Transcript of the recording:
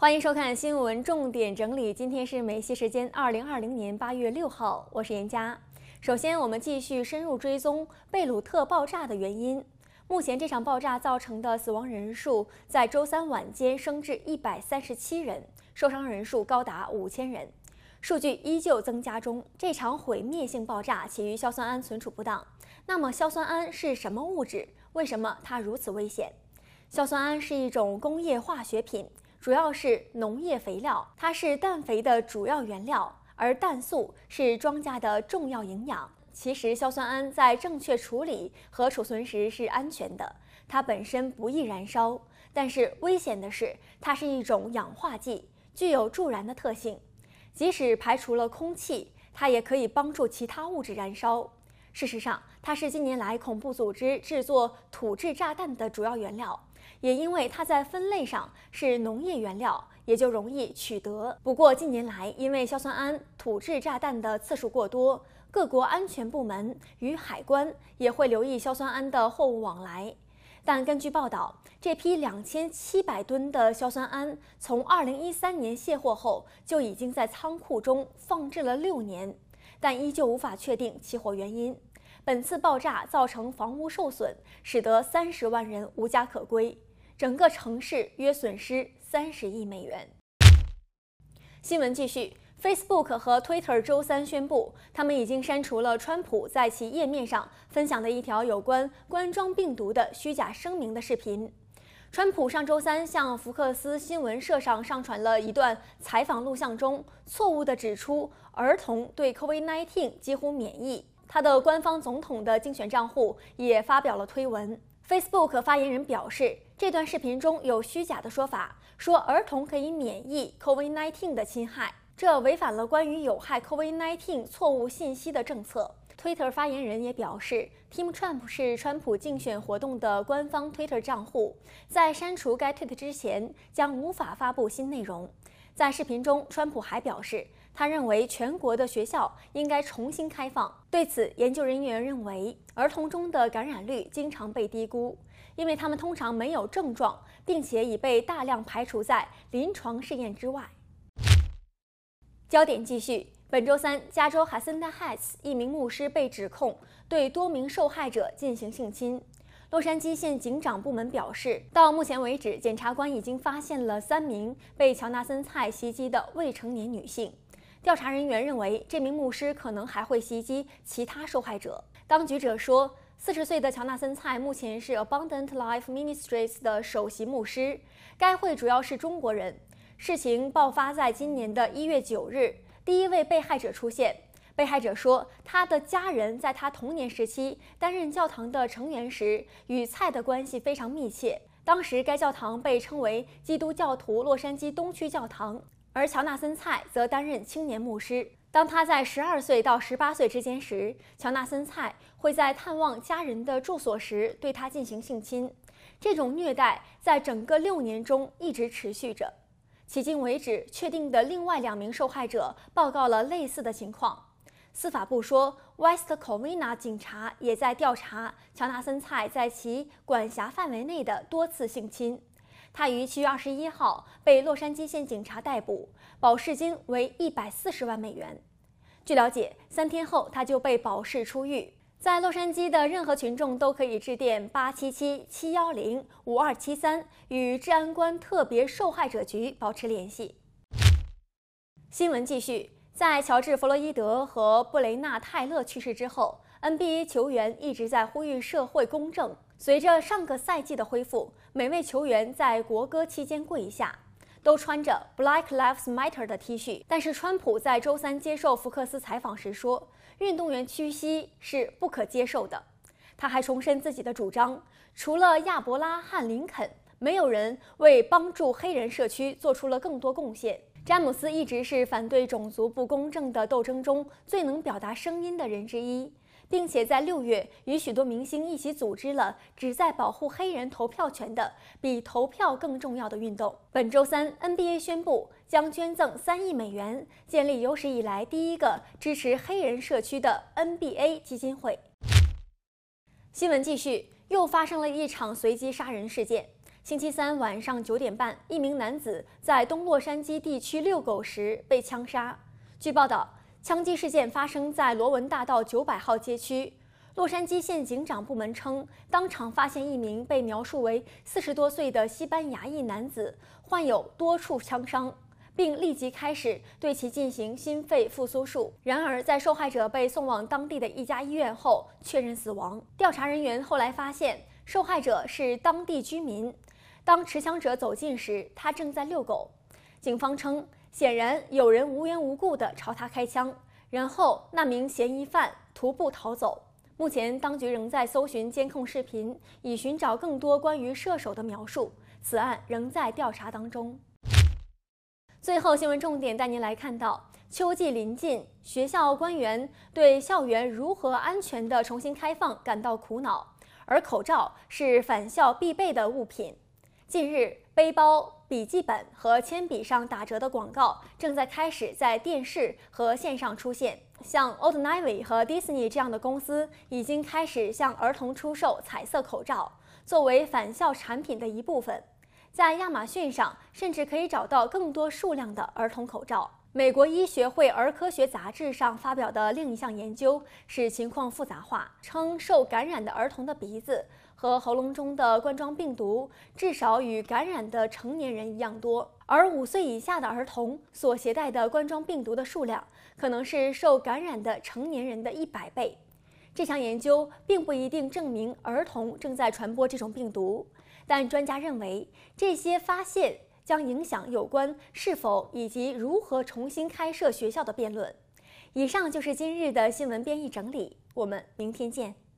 欢迎收看新闻重点整理。今天是美西时间二零二零年八月六号，我是严佳。首先，我们继续深入追踪贝鲁特爆炸的原因。目前，这场爆炸造成的死亡人数在周三晚间升至一百三十七人，受伤人数高达五千人，数据依旧增加中。这场毁灭性爆炸起于硝酸铵存储不当。那么，硝酸铵是什么物质？为什么它如此危险？硝酸铵是一种工业化学品。主要是农业肥料，它是氮肥的主要原料，而氮素是庄稼的重要营养。其实，硝酸铵在正确处理和储存时是安全的，它本身不易燃烧。但是危险的是，它是一种氧化剂，具有助燃的特性。即使排除了空气，它也可以帮助其他物质燃烧。事实上，它是近年来恐怖组织制作土制炸弹的主要原料。也因为它在分类上是农业原料，也就容易取得。不过近年来，因为硝酸铵土制炸弹的次数过多，各国安全部门与海关也会留意硝酸铵的货物往来。但根据报道，这批两千七百吨的硝酸铵从二零一三年卸货后就已经在仓库中放置了六年，但依旧无法确定起火原因。本次爆炸造成房屋受损，使得三十万人无家可归。整个城市约损失三十亿美元。新闻继续，Facebook 和 Twitter 周三宣布，他们已经删除了川普在其页面上分享的一条有关冠状病毒的虚假声明的视频。川普上周三向福克斯新闻社上上传了一段采访录像中，错误地指出儿童对 COVID-19 几乎免疫。他的官方总统的竞选账户也发表了推文。Facebook 发言人表示，这段视频中有虚假的说法，说儿童可以免疫 COVID-19 的侵害，这违反了关于有害 COVID-19 错误信息的政策。Twitter 发言人也表示，Team Trump 是川普竞选活动的官方 Twitter 账户，在删除该推特之前，将无法发布新内容。在视频中，川普还表示，他认为全国的学校应该重新开放。对此，研究人员认为，儿童中的感染率经常被低估，因为他们通常没有症状，并且已被大量排除在临床试验之外。焦点继续，本周三，加州哈森达海茨一名牧师被指控对多名受害者进行性侵。洛杉矶县警长部门表示，到目前为止，检察官已经发现了三名被乔纳森·蔡袭击的未成年女性。调查人员认为，这名牧师可能还会袭击其他受害者。当局者说，四十岁的乔纳森·蔡目前是 Abundant Life Ministries 的首席牧师，该会主要是中国人。事情爆发在今年的一月九日，第一位被害者出现。被害者说，他的家人在他童年时期担任教堂的成员时，与蔡的关系非常密切。当时，该教堂被称为基督教徒洛杉矶东区教堂。而乔纳森·蔡则担任青年牧师。当他在十二岁到十八岁之间时，乔纳森·蔡会在探望家人的住所时对他进行性侵。这种虐待在整个六年中一直持续着。迄今为止，确定的另外两名受害者报告了类似的情况。司法部说，West Covina 警察也在调查乔纳森·蔡在其管辖范围内的多次性侵。他于七月二十一号被洛杉矶县警察逮捕，保释金为一百四十万美元。据了解，三天后他就被保释出狱。在洛杉矶的任何群众都可以致电八七七七幺零五二七三与治安官特别受害者局保持联系。新闻继续，在乔治·弗洛伊德和布雷纳·泰勒去世之后，NBA 球员一直在呼吁社会公正。随着上个赛季的恢复，每位球员在国歌期间跪下，都穿着 Black Lives Matter 的 T 恤。但是，川普在周三接受福克斯采访时说，运动员屈膝是不可接受的。他还重申自己的主张：除了亚伯拉罕·林肯，没有人为帮助黑人社区做出了更多贡献。詹姆斯一直是反对种族不公正的斗争中最能表达声音的人之一。并且在六月与许多明星一起组织了旨在保护黑人投票权的比投票更重要的运动。本周三，NBA 宣布将捐赠三亿美元，建立有史以来第一个支持黑人社区的 NBA 基金会。新闻继续，又发生了一场随机杀人事件。星期三晚上九点半，一名男子在东洛杉矶地区遛狗时被枪杀。据报道，枪击事件发生在罗文大道九百号街区。洛杉矶县警长部门称，当场发现一名被描述为四十多岁的西班牙裔男子，患有多处枪伤，并立即开始对其进行心肺复苏术。然而，在受害者被送往当地的一家医院后，确认死亡。调查人员后来发现，受害者是当地居民。当持枪者走近时，他正在遛狗。警方称，显然有人无缘无故地朝他开枪，然后那名嫌疑犯徒步逃走。目前，当局仍在搜寻监控视频，以寻找更多关于射手的描述。此案仍在调查当中。最后，新闻重点带您来看到：秋季临近，学校官员对校园如何安全地重新开放感到苦恼，而口罩是返校必备的物品。近日，背包、笔记本和铅笔上打折的广告正在开始在电视和线上出现。像 Old Navy 和 Disney 这样的公司已经开始向儿童出售彩色口罩，作为返校产品的一部分。在亚马逊上，甚至可以找到更多数量的儿童口罩。美国医学会儿科学杂志上发表的另一项研究使情况复杂化，称受感染的儿童的鼻子和喉咙中的冠状病毒至少与感染的成年人一样多，而五岁以下的儿童所携带的冠状病毒的数量可能是受感染的成年人的一百倍。这项研究并不一定证明儿童正在传播这种病毒，但专家认为这些发现。将影响有关是否以及如何重新开设学校的辩论。以上就是今日的新闻编译整理，我们明天见。